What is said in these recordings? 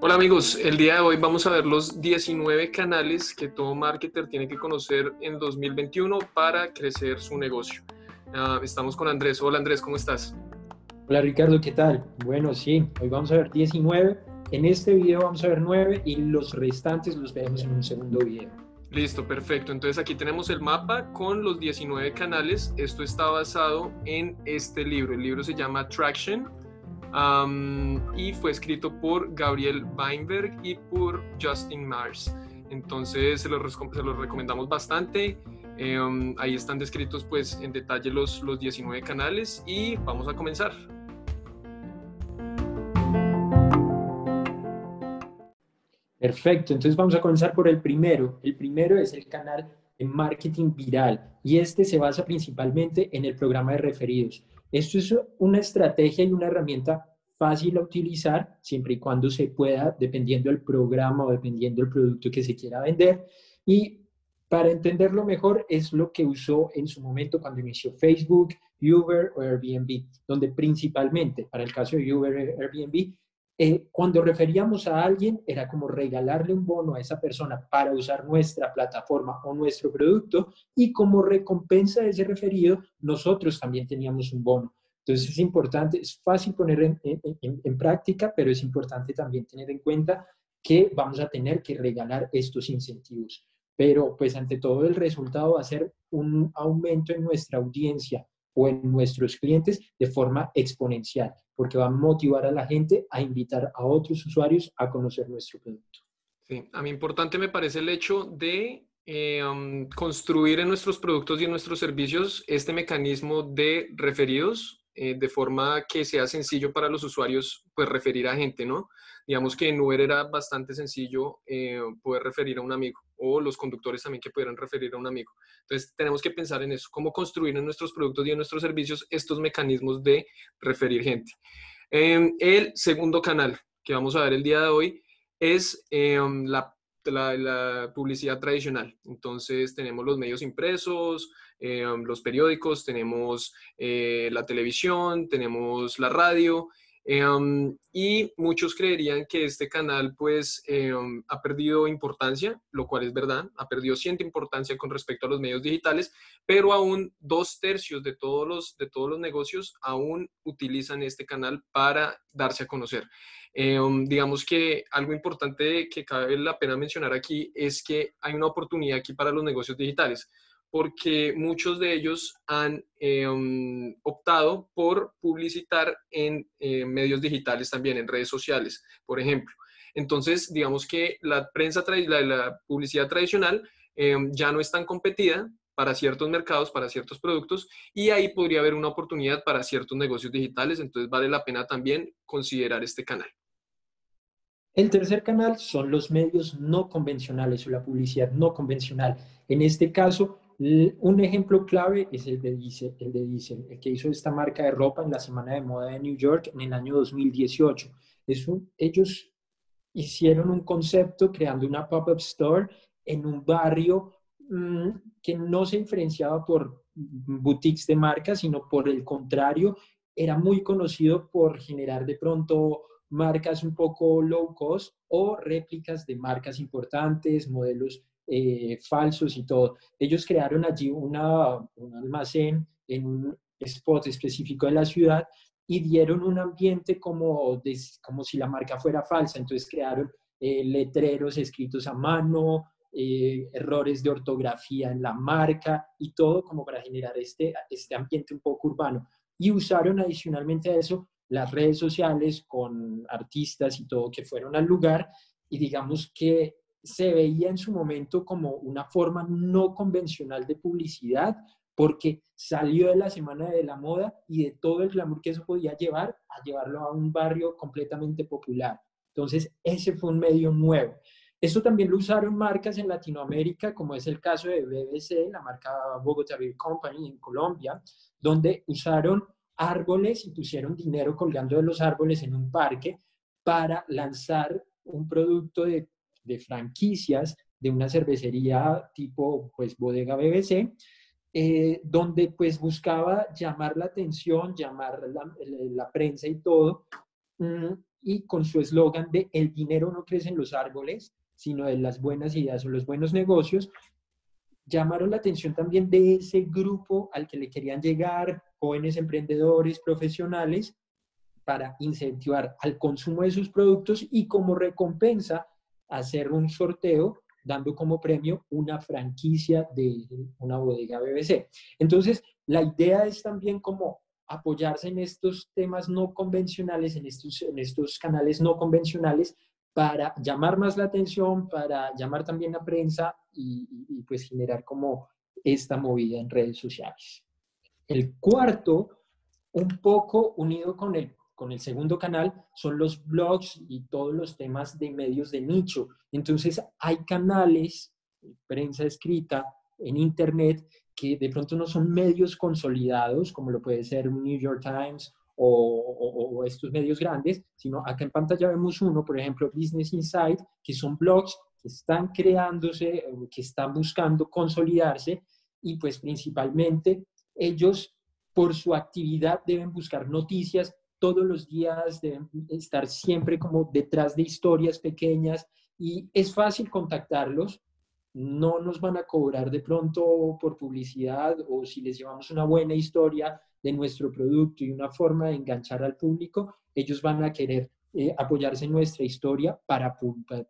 Hola amigos, el día de hoy vamos a ver los 19 canales que todo marketer tiene que conocer en 2021 para crecer su negocio. Ah, estamos con Andrés. Hola Andrés, ¿cómo estás? Hola Ricardo, ¿qué tal? Bueno, sí, hoy vamos a ver 19. En este video vamos a ver 9 y los restantes los veremos en un segundo video. Listo, perfecto. Entonces aquí tenemos el mapa con los 19 canales. Esto está basado en este libro. El libro se llama Traction y fue escrito por Gabriel Weinberg y por Justin Mars. Entonces se los, recomendamos bastante. Em, ahí están descritos pues en detalle los, los 19 canales y vamos a comenzar. Perfecto, entonces vamos a comenzar por el primero. El primero es el canal de marketing viral y este se basa principalmente en el programa de referidos. Esto es una estrategia y una herramienta fácil a utilizar siempre y cuando se pueda, dependiendo del programa o dependiendo del producto que se quiera vender. Y para entenderlo mejor, es lo que usó en su momento cuando inició Facebook, Uber o Airbnb, donde principalmente, para el caso de Uber y Airbnb, eh, cuando referíamos a alguien era como regalarle un bono a esa persona para usar nuestra plataforma o nuestro producto y como recompensa de ese referido, nosotros también teníamos un bono. Entonces es importante, es fácil poner en, en práctica, pero es importante también tener en cuenta que vamos a tener que regalar estos incentivos pero pues ante todo el resultado va a ser un aumento en nuestra audiencia o en nuestros clientes de forma exponencial, porque va a motivar a la gente a invitar a otros usuarios a conocer nuestro producto. Sí, a mí importante me parece el hecho de eh, um, construir en nuestros productos y en nuestros servicios este mecanismo de referidos eh, de forma que sea sencillo para los usuarios pues referir a gente, ¿no? Digamos que en Uber era bastante sencillo eh, poder referir a un amigo o los conductores también que pudieran referir a un amigo. Entonces tenemos que pensar en eso, cómo construir en nuestros productos y en nuestros servicios estos mecanismos de referir gente. Em, el segundo canal que vamos a ver el día de hoy es em, la publicidad tradicional. Entonces tenemos los medios impresos, eh, los periódicos, tenemos eh, la televisión, tenemos la radio. Eh, y muchos creerían que este canal pues ha perdido importancia, lo cual es verdad, ha perdido cierta importancia con respecto a los medios digitales, pero aún dos tercios de todos los, de todos los negocios aún utilizan este canal para darse a conocer. Digamos que algo importante que cabe la pena mencionar aquí es que hay una oportunidad aquí para los negocios digitales porque muchos de ellos han eh, um, optado por publicitar en eh, medios digitales también, en redes sociales, por ejemplo. Entonces, digamos que la prensa, la, la publicidad tradicional eh, ya no es tan competida para ciertos mercados, para ciertos productos, y ahí podría haber una oportunidad para ciertos negocios digitales, entonces vale la pena también considerar este canal. El tercer canal son los medios no convencionales o la publicidad no convencional. En este caso, un ejemplo clave es el de Diesel, el que hizo esta marca de ropa en la Semana de Moda de New York en el año 2018. Es ellos hicieron un concepto creando una pop-up store en un barrio mm, que no se diferenciaba por boutiques de marca, sino por el contrario, era muy conocido por generar de pronto marcas un poco low cost o réplicas de marcas importantes, modelos eh, falsos y todo. Ellos crearon allí una, un almacén en un spot específico de la ciudad y dieron un ambiente como, como si la marca fuera falsa. Entonces crearon eh, letreros escritos a mano, eh, errores de ortografía en la marca y todo como para generar este, este ambiente un poco urbano. Y usaron adicionalmente a eso las redes sociales con artistas y todo que fueron al lugar y digamos que se veía en su momento como una forma no convencional de publicidad porque salió de la semana de la moda y de todo el glamour que eso podía llevar a llevarlo a un barrio completamente popular. Entonces, ese fue un medio nuevo. Esto también lo usaron marcas en Latinoamérica, como es el caso de BBC, la marca Bogotá Beer Company en Colombia, donde usaron árboles y pusieron dinero colgando de los árboles en un parque para lanzar un producto de franquicias de una cervecería tipo pues bodega BBC eh, donde pues buscaba llamar la atención, llamar la, la prensa y todo, mm, y con su eslogan de el dinero no crece en los árboles, sino de las buenas ideas o los buenos negocios, llamaron la atención también de ese grupo al que le querían llegar jóvenes emprendedores, profesionales, para incentivar al consumo de sus productos y como recompensa hacer un sorteo dando como premio una franquicia de una bodega BBC. Entonces, la idea es también como apoyarse en estos temas no convencionales, en estos, en estos canales no convencionales, para llamar más la atención, para llamar también a prensa y, y, pues generar como esta movida en redes sociales. El cuarto, un poco unido con el, con el segundo canal, son los blogs y todos los temas de medios de nicho. Entonces hay canales, prensa escrita, en Internet, que de pronto no son medios consolidados, como lo puede ser un New York Times o, estos medios grandes, sino acá en pantalla vemos uno, por ejemplo, Business Insight, que son blogs que están creándose, que están buscando consolidarse y pues principalmente ellos por su actividad deben buscar noticias. Todos los días, deben estar siempre como detrás de historias pequeñas y es fácil contactarlos. No nos van a cobrar de pronto por publicidad o si les llevamos una buena historia de nuestro producto y una forma de enganchar al público, ellos van a querer eh, apoyarse en nuestra historia para,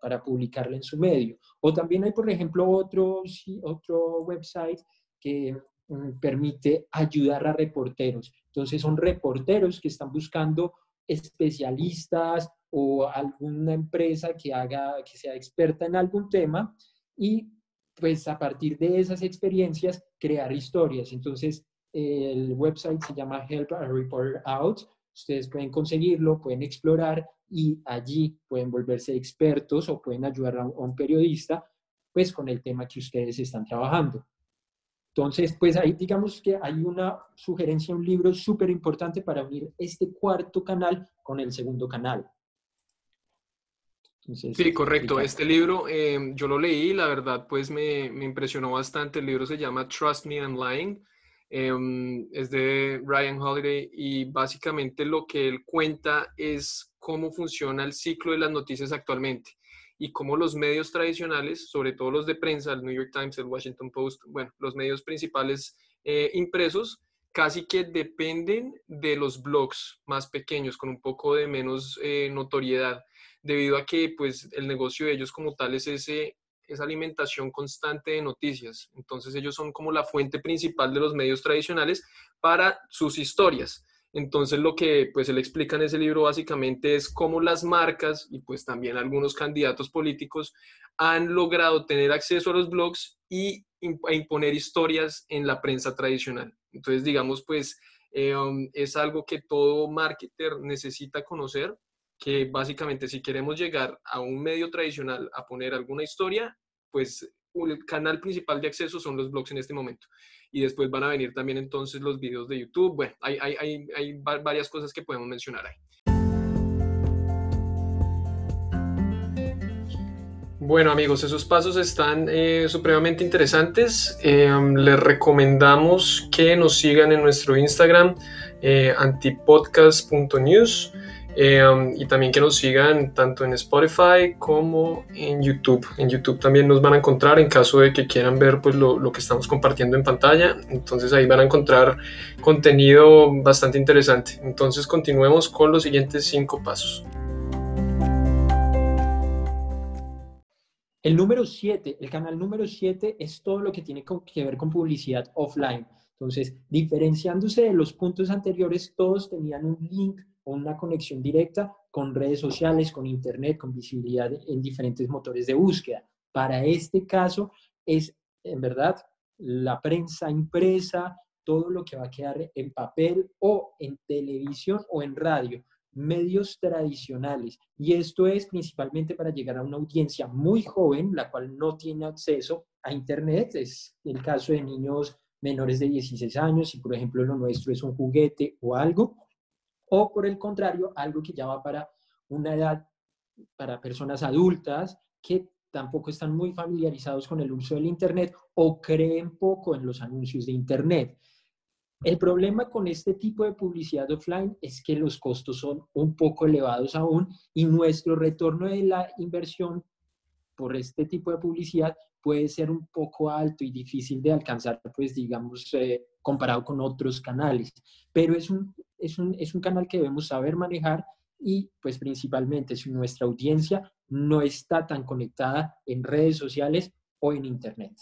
para publicarla en su medio. O también hay, por ejemplo, otro, otro website que mm, permite ayudar a reporteros. Entonces son reporteros que están buscando especialistas o alguna empresa que haga que sea experta en algún tema y pues a partir de esas experiencias crear historias. Entonces el website se llama Help a Reporter Out. Ustedes pueden conseguirlo, pueden explorar y allí pueden volverse expertos o pueden ayudar a un periodista pues con el tema que ustedes están trabajando. Entonces, pues ahí digamos que hay una sugerencia, un libro súper importante para unir este cuarto canal con el segundo canal sí, correcto. Este libro em, yo lo leí, la verdad, pues me, me, impresionó bastante. El libro se llama Trust Me, I'm Lying. Em, es de Ryan Holiday y básicamente lo que él cuenta es cómo funciona el ciclo de las noticias actualmente y cómo los medios tradicionales, sobre todo los de prensa, el New York Times, el Washington Post, bueno, los medios principales eh, impresos, casi que dependen de los blogs más pequeños, con un poco de menos eh, notoriedad debido a que pues el negocio de ellos como tal es ese, esa alimentación constante de noticias. Entonces ellos son como la fuente principal de los medios tradicionales para sus historias. Entonces lo que pues él explica en ese libro básicamente es cómo las marcas y pues también algunos candidatos políticos han logrado tener acceso a los blogs y a imponer historias en la prensa tradicional. Entonces digamos pues eh, es algo que todo marketer necesita conocer que básicamente si queremos llegar a un medio tradicional a poner alguna historia, pues el canal principal de acceso son los blogs en este momento. Y después van a venir también entonces los videos de YouTube. Bueno, hay, hay, hay, varias cosas que podemos mencionar ahí. Bueno amigos, esos pasos están eh, supremamente interesantes. Eh, les recomendamos que nos sigan en nuestro Instagram eh, antipodcast.news. Eh, y también que nos sigan tanto en Spotify como en YouTube. En YouTube también nos van a encontrar en caso de que quieran ver pues, lo, lo, que estamos compartiendo en pantalla. Entonces ahí van a encontrar contenido bastante interesante. Entonces continuemos con los siguientes cinco pasos. El número 7, el canal número 7 es todo lo que tiene que ver con publicidad offline. Entonces, diferenciándose de los puntos anteriores, todos tenían un link una conexión directa con redes sociales, con Internet, con visibilidad en diferentes motores de búsqueda. Para este caso es, en verdad, la prensa impresa, todo lo que va a quedar en papel o en televisión o en radio, medios tradicionales. Y esto es principalmente para llegar a una audiencia muy joven, la cual no tiene acceso a Internet. Es el caso de niños menores de 16 años, y por ejemplo lo nuestro es un juguete o algo, o por el contrario, algo que ya va para una edad, para personas adultas que tampoco están muy familiarizados con el uso del Internet o creen poco en los anuncios de Internet. El problema con este tipo de publicidad offline es que los costos son un poco elevados aún y nuestro retorno de la inversión por este tipo de publicidad puede ser un poco alto y difícil de alcanzar, pues digamos, eh, comparado con otros canales. Pero es un, es, un, es un canal que debemos saber manejar y pues principalmente si nuestra audiencia no está tan conectada en redes sociales o en Internet.